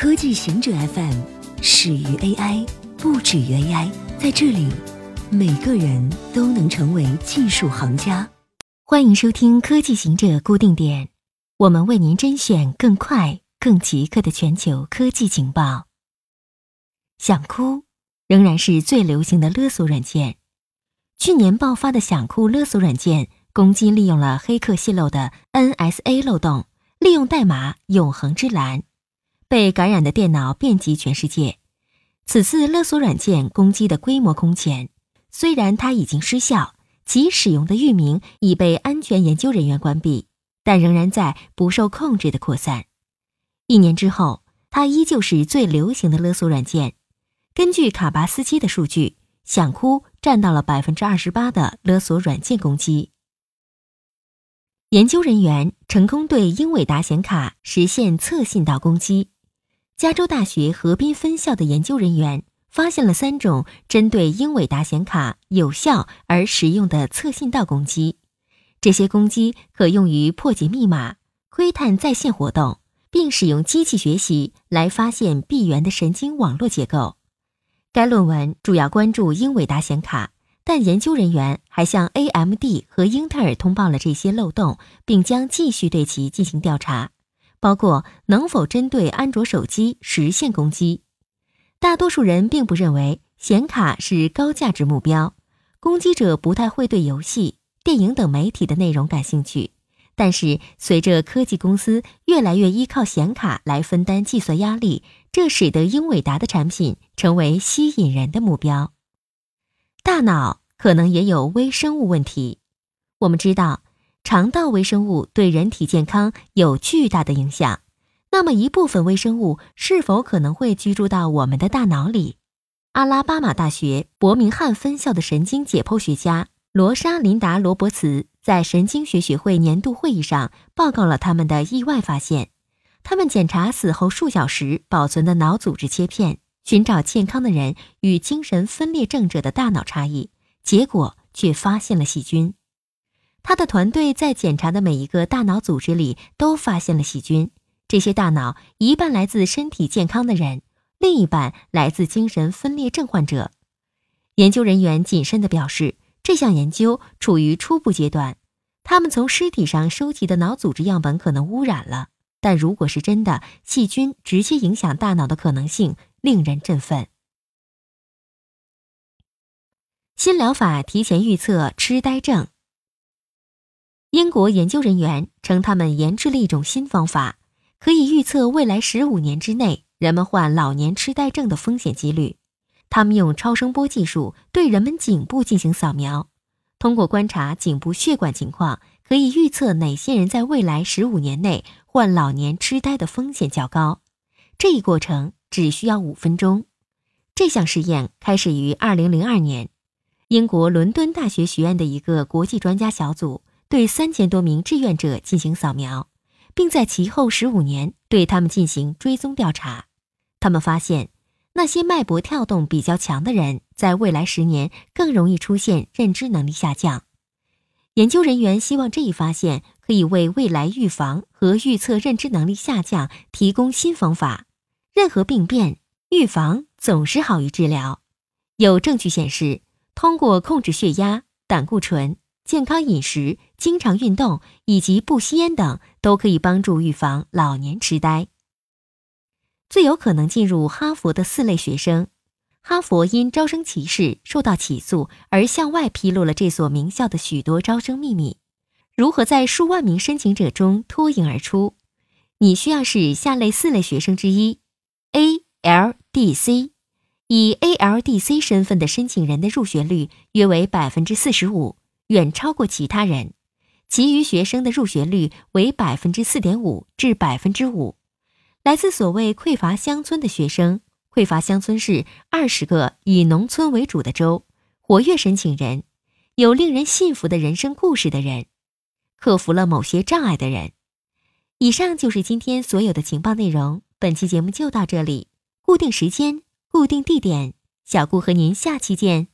科技行者 FM 始于 AI，不止于 AI。在这里，每个人都能成为技术行家。欢迎收听科技行者固定点，我们为您甄选更快、更即刻的全球科技情报。想哭仍然是最流行的勒索软件。去年爆发的想哭勒索软件，攻击利用了黑客泄露的 NSA 漏洞，利用代码“永恒之蓝”。被感染的电脑遍及全世界。此次勒索软件攻击的规模空前，虽然它已经失效，其使用的域名已被安全研究人员关闭，但仍然在不受控制的扩散。一年之后，它依旧是最流行的勒索软件。根据卡巴斯基的数据，想哭占到了百分之二十八的勒索软件攻击。研究人员成功对英伟达显卡实现侧信道攻击。加州大学河滨分校的研究人员发现了三种针对英伟达显卡有效而实用的侧信道攻击。这些攻击可用于破解密码、窥探在线活动，并使用机器学习来发现闭源的神经网络结构。该论文主要关注英伟达显卡，但研究人员还向 AMD 和英特尔通报了这些漏洞，并将继续对其进行调查。包括能否针对安卓手机实现攻击？大多数人并不认为显卡是高价值目标，攻击者不太会对游戏、电影等媒体的内容感兴趣。但是，随着科技公司越来越依靠显卡来分担计算压力，这使得英伟达的产品成为吸引人的目标。大脑可能也有微生物问题。我们知道。肠道微生物对人体健康有巨大的影响，那么一部分微生物是否可能会居住到我们的大脑里？阿拉巴马大学伯明翰分校的神经解剖学家罗莎琳达·罗伯茨在神经学学会年度会议上报告了他们的意外发现。他们检查死后数小时保存的脑组织切片，寻找健康的人与精神分裂症者的大脑差异，结果却发现了细菌。他的团队在检查的每一个大脑组织里都发现了细菌。这些大脑一半来自身体健康的人，另一半来自精神分裂症患者。研究人员谨慎地表示，这项研究处于初步阶段。他们从尸体上收集的脑组织样本可能污染了，但如果是真的，细菌直接影响大脑的可能性令人振奋。新疗法提前预测痴呆症。英国研究人员称，他们研制了一种新方法，可以预测未来十五年之内人们患老年痴呆症的风险几率。他们用超声波技术对人们颈部进行扫描，通过观察颈部血管情况，可以预测哪些人在未来十五年内患老年痴呆的风险较高。这一过程只需要五分钟。这项实验开始于二零零二年，英国伦敦大学学院的一个国际专家小组。对三千多名志愿者进行扫描，并在其后十五年对他们进行追踪调查。他们发现，那些脉搏跳动比较强的人，在未来十年更容易出现认知能力下降。研究人员希望这一发现可以为未来预防和预测认知能力下降提供新方法。任何病变，预防总是好于治疗。有证据显示，通过控制血压、胆固醇。健康饮食、经常运动以及不吸烟等都可以帮助预防老年痴呆。最有可能进入哈佛的四类学生，哈佛因招生歧视受到起诉，而向外披露了这所名校的许多招生秘密。如何在数万名申请者中脱颖而出？你需要是下列四类学生之一：A、L、D、C。以 A、L、D、C 身份的申请人的入学率约为百分之四十五。远超过其他人，其余学生的入学率为百分之四点五至百分之五。来自所谓匮乏乡村的学生，匮乏乡村是二十个以农村为主的州。活跃申请人，有令人信服的人生故事的人，克服了某些障碍的人。以上就是今天所有的情报内容。本期节目就到这里，固定时间，固定地点，小顾和您下期见。